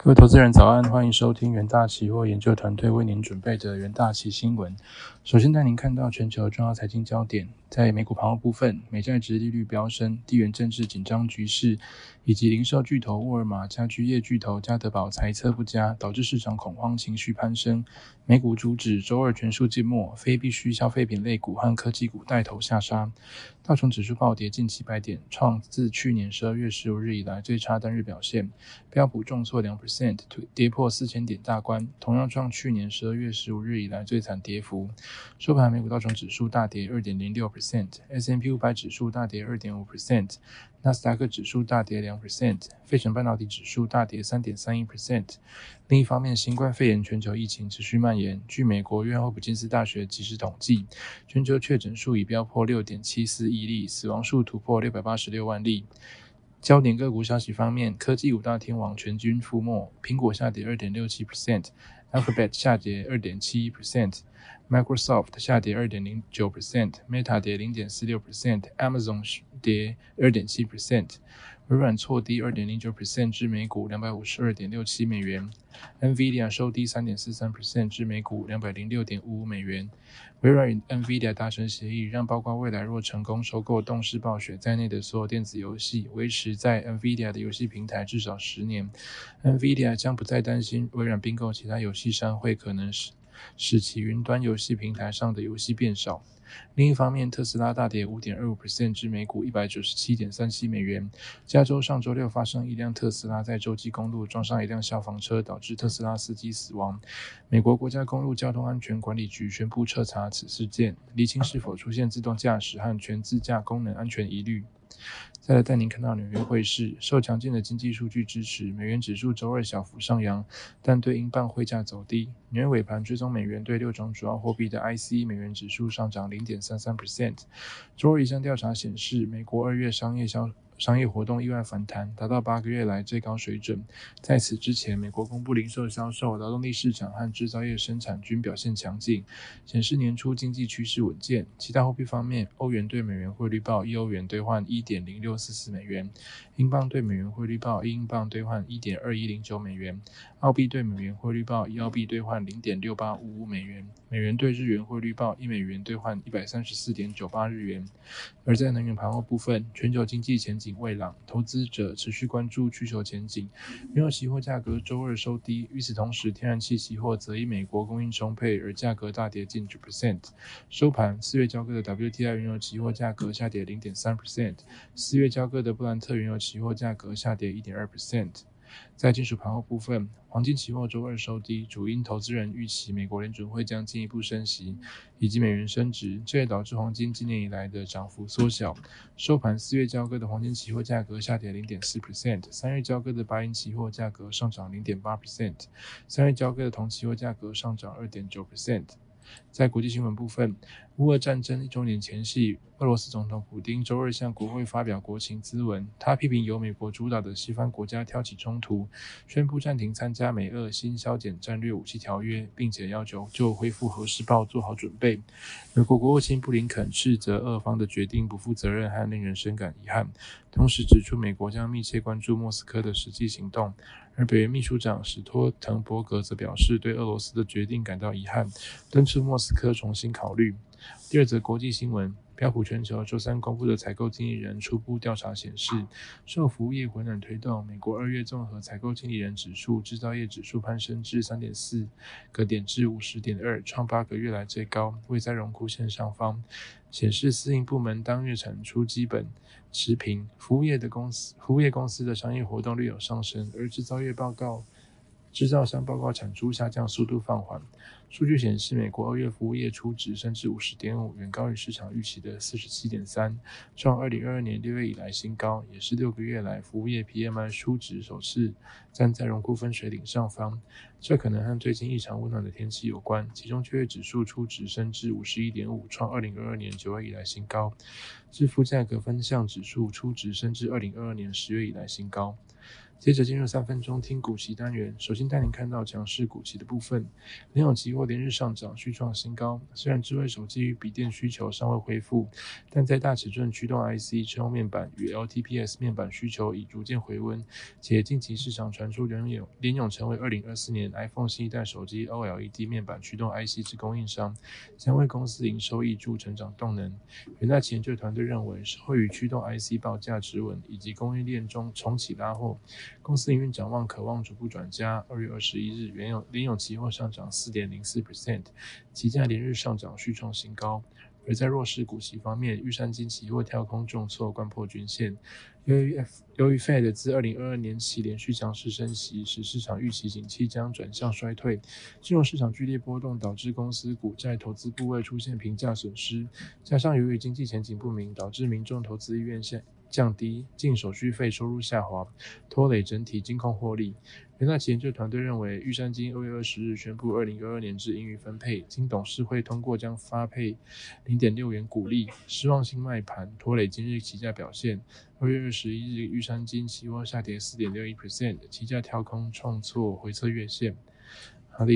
各位投资人早安，欢迎收听元大期货研究团队为您准备的元大期新闻。首先带您看到全球重要财经焦点，在美股盘后部分，美债值利率飙升，地缘政治紧张局势，以及零售巨头沃尔玛、家居业巨头家得宝财测不佳，导致市场恐慌情绪攀升。美股主指周二全数静默，非必需消费品类股和科技股带头下杀。道琼指数暴跌近七百点，创自去年十二月十五日以来最差单日表现。标普重挫两 percent，跌破四千点大关，同样创去年十二月十五日以来最惨跌幅。收盘，美股道琼指数大跌二点零六 percent，S M P 五百指数大跌二点五 percent，纳斯达克指数大跌两 percent，费城半导体指数大跌三点三一 percent。另一方面，新冠肺炎全球疫情持续蔓延。据美国约翰霍普金斯大学即时统计，全球确诊数已飙破六点七四亿例，死亡数突破六百八十六万例。焦点个股消息方面，科技五大天王全军覆没，苹果下跌二点六七 percent，Alphabet 下跌二点七一 percent，Microsoft 下跌二点零九 percent，Meta 跌零点四六 percent，Amazon 跌二点七 percent。微软挫低二点零九 percent 至每股两百五十二点六七美元，NVIDIA 收低三点四三 percent 至每股两百零六点五五美元。微软与 NVIDIA 达成协议，让包括未来若成功收购动视暴雪在内的所有电子游戏，维持在 NVIDIA 的游戏平台至少十年。NVIDIA 将不再担心微软并购其他游戏商会可能使使其云端游戏平台上的游戏变少。另一方面，特斯拉大跌五点二五 percent 至每股一百九十七点三七美元。加州上周六发生一辆特斯拉在洲际公路撞上一辆消防车，导致特斯拉司机死亡。美国国家公路交通安全管理局宣布彻查此事件，厘清是否出现自动驾驶和全自驾功能安全疑虑。再来带您看到纽约汇市，受强劲的经济数据支持，美元指数周二小幅上扬，但对英镑汇价走低。纽约尾盘追踪美元对六种主要货币的 IC 美元指数上涨零零点三三 percent。周二一项调查显示，美国二月商业销商业活动意外反弹，达到八个月来最高水准。在此之前，美国公布零售销售、劳动力市场和制造业生产均表现强劲，显示年初经济趋势稳健。其他货币方面，欧元对美元汇率报一欧元兑换一点零六四四美元，英镑对美元汇率报一英镑兑换一点二一零九美元，澳币对美元汇率报一澳币兑换零点六八五五美元，美元对日元汇率报一美元兑换一百三十四点九八日元。而在能源盘后部分，全球经济前景。未朗，投资者持续关注需求前景。原油期货价格周二收低，与此同时，天然气期货则以美国供应充沛而价格大跌近九 percent。收盘，四月交割的 WTI 原油期货价格下跌零点三 percent，四月交割的布兰特原油期货价格下跌一点二 percent。在金属盘后部分，黄金期货周二收低，主因投资人预期美国联准会将进一步升息，以及美元升值，这也导致黄金今年以来的涨幅缩小。收盘，四月交割的黄金期货价格下跌零点四 percent，三月交割的白银期货价格上涨零点八 percent，三月交割的铜期货价格上涨二点九 percent。在国际新闻部分，乌俄战争一周年前夕，俄罗斯总统普京周二向国会发表国情咨文。他批评由美国主导的西方国家挑起冲突，宣布暂停参加美俄新削减战略武器条约，并且要求就恢复核试爆做好准备。美国国务卿布林肯斥责俄方的决定不负责任和令人深感遗憾，同时指出美国将密切关注莫斯科的实际行动。而北约秘书长史托滕伯格则表示，对俄罗斯的决定感到遗憾，敦促莫斯科重新考虑。第二则国际新闻：标普全球周三公布的采购经理人初步调查显示，受服务业回暖推动，美国二月综合采购经理人指数、制造业指数攀升至三点四个点至五十点二，创八个月来最高，位在荣枯线上方。显示私营部门当月产出基本持平，服务业的公司服务业公司的商业活动略有上升，而制造业报告制造商报告产出下降速度放缓。数据显示，美国二月服务业初值升至五十点五，远高于市场预期的四十七点三，创二零二二年六月以来新高，也是六个月来服务业 PMI 初值首次站在荣枯分水岭上方。这可能和最近异常温暖的天气有关。其中就业指数初值升至五十一点五，创二零二二年九月以来新高；支付价格分项指数初值升至二零二二年十月以来新高。接着进入三分钟听股息单元，首先带您看到强势股息的部分。联咏期货连日上涨，续创新高。虽然智慧手机与笔电需求尚未恢复，但在大尺寸驱动 IC、车用面板与 LTPS 面板需求已逐渐回温，且近期市场传出联咏联咏成为二零二四年 iPhone 新一代手机 OLED 面板驱动 IC 之供应商，将为公司营收挹注成长动能。元大旗研究团队认为，受惠于驱动 IC 报价止稳以及供应链中重启拉货。公司营运展望渴望逐步转佳。二月二十一日，原永联永期货上涨四点零四 percent，期价连日上涨续创新高。而在弱势股息方面，玉山金期货跳空重挫，关破均线。由于 F 由于 Fed 自二零二二年起连续强势升息，使市场预期景气将转向衰退。金融市场剧烈波动，导致公司股债投资部位出现平价损失。加上由于经济前景不明，导致民众投资意愿下。降低净手续费收入下滑，拖累整体金控获利。元大旗研究团队认为，玉山金二月二十日宣布二零二二年至盈余分配，经董事会通过将发配零点六元股利，失望性卖盘拖累今日期价表现。二月二十一日，玉山金期货下跌四点六一 percent，期价跳空创错回测月线。好的。